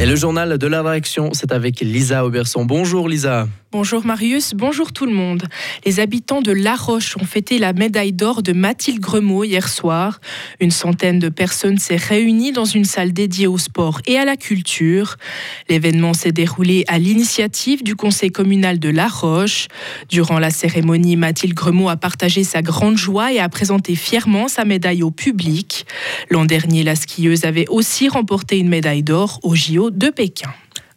Et le journal de la réaction, c'est avec Lisa Auberson. Bonjour Lisa. Bonjour Marius, bonjour tout le monde. Les habitants de La Roche ont fêté la médaille d'or de Mathilde Gremaud hier soir. Une centaine de personnes s'est réunie dans une salle dédiée au sport et à la culture. L'événement s'est déroulé à l'initiative du conseil communal de La Roche. Durant la cérémonie, Mathilde Gremaud a partagé sa grande joie et a présenté fièrement sa médaille au public. L'an dernier, la skieuse avait aussi remporté une médaille d'or au JO de Pékin.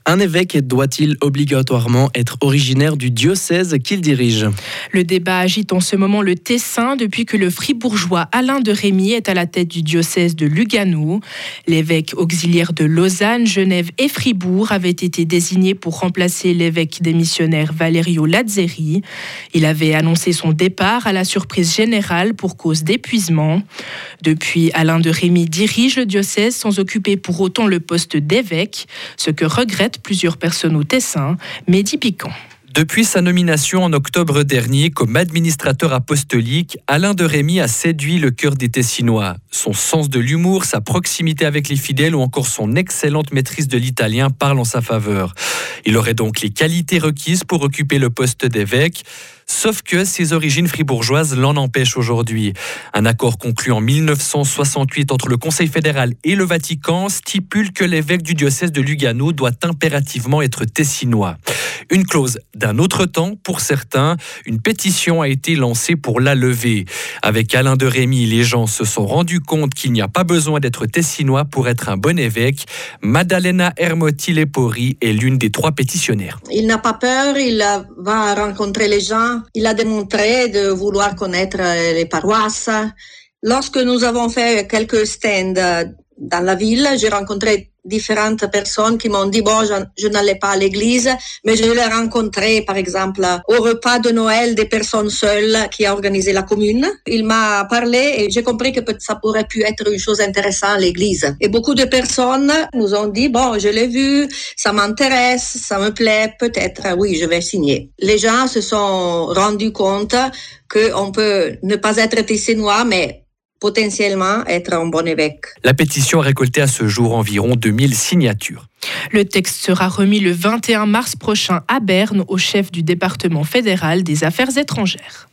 Un évêque doit-il obligatoirement être originaire du diocèse qu'il dirige Le débat agite en ce moment le Tessin depuis que le fribourgeois Alain de Rémy est à la tête du diocèse de Lugano. L'évêque auxiliaire de Lausanne, Genève et Fribourg avait été désigné pour remplacer l'évêque démissionnaire Valerio Lazzeri. Il avait annoncé son départ à la surprise générale pour cause d'épuisement. Depuis, Alain de Rémy dirige le diocèse sans occuper pour autant le poste d'évêque, ce que regrette plusieurs personnes au Tessin, Mehdi Piquant. Depuis sa nomination en octobre dernier comme administrateur apostolique, Alain de Rémy a séduit le cœur des Tessinois. Son sens de l'humour, sa proximité avec les fidèles ou encore son excellente maîtrise de l'italien parlent en sa faveur. Il aurait donc les qualités requises pour occuper le poste d'évêque. Sauf que ses origines fribourgeoises l'en empêchent aujourd'hui. Un accord conclu en 1968 entre le Conseil fédéral et le Vatican stipule que l'évêque du diocèse de Lugano doit impérativement être tessinois. Une clause d'un autre temps pour certains. Une pétition a été lancée pour la lever. Avec Alain de Rémy, les gens se sont rendus compte qu'il n'y a pas besoin d'être tessinois pour être un bon évêque. Madalena Hermotti Lepori est l'une des trois pétitionnaires. Il n'a pas peur, il va rencontrer les gens, il a démontré de vouloir connaître les paroisses. Lorsque nous avons fait quelques stands dans la ville, j'ai rencontré différentes personnes qui m'ont dit, bon, je, je n'allais pas à l'église, mais je l'ai rencontré, par exemple, au repas de Noël des personnes seules qui a organisé la commune. Il m'a parlé et j'ai compris que ça pourrait pu être une chose intéressante à l'église. Et beaucoup de personnes nous ont dit, bon, je l'ai vu, ça m'intéresse, ça me plaît, peut-être, oui, je vais signer. Les gens se sont rendus compte qu'on peut ne pas être tessinois, mais potentiellement être un bon évêque. La pétition a récolté à ce jour environ 2000 signatures. Le texte sera remis le 21 mars prochain à Berne au chef du département fédéral des affaires étrangères.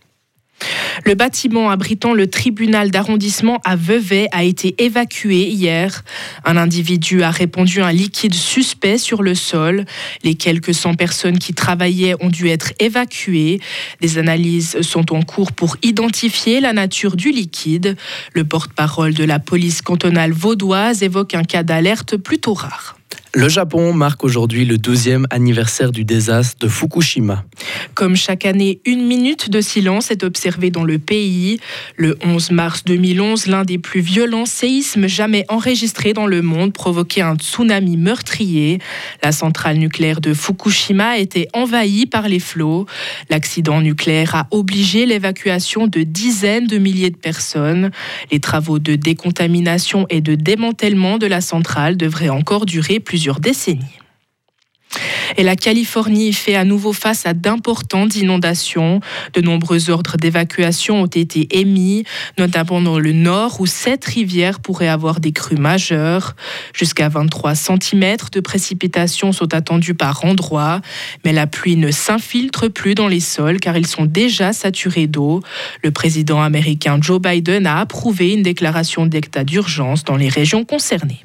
Le bâtiment abritant le tribunal d'arrondissement à Vevey a été évacué hier. Un individu a répandu un liquide suspect sur le sol. Les quelques 100 personnes qui travaillaient ont dû être évacuées. Des analyses sont en cours pour identifier la nature du liquide. Le porte-parole de la police cantonale vaudoise évoque un cas d'alerte plutôt rare. Le Japon marque aujourd'hui le 12e anniversaire du désastre de Fukushima. Comme chaque année, une minute de silence est observée dans le pays. Le 11 mars 2011, l'un des plus violents séismes jamais enregistrés dans le monde provoquait un tsunami meurtrier. La centrale nucléaire de Fukushima a été envahie par les flots. L'accident nucléaire a obligé l'évacuation de dizaines de milliers de personnes. Les travaux de décontamination et de démantèlement de la centrale devraient encore durer plusieurs décennies. Et la Californie fait à nouveau face à d'importantes inondations. De nombreux ordres d'évacuation ont été émis, notamment dans le nord où sept rivières pourraient avoir des crues majeures. Jusqu'à 23 cm de précipitations sont attendues par endroits, mais la pluie ne s'infiltre plus dans les sols car ils sont déjà saturés d'eau. Le président américain Joe Biden a approuvé une déclaration d'état d'urgence dans les régions concernées.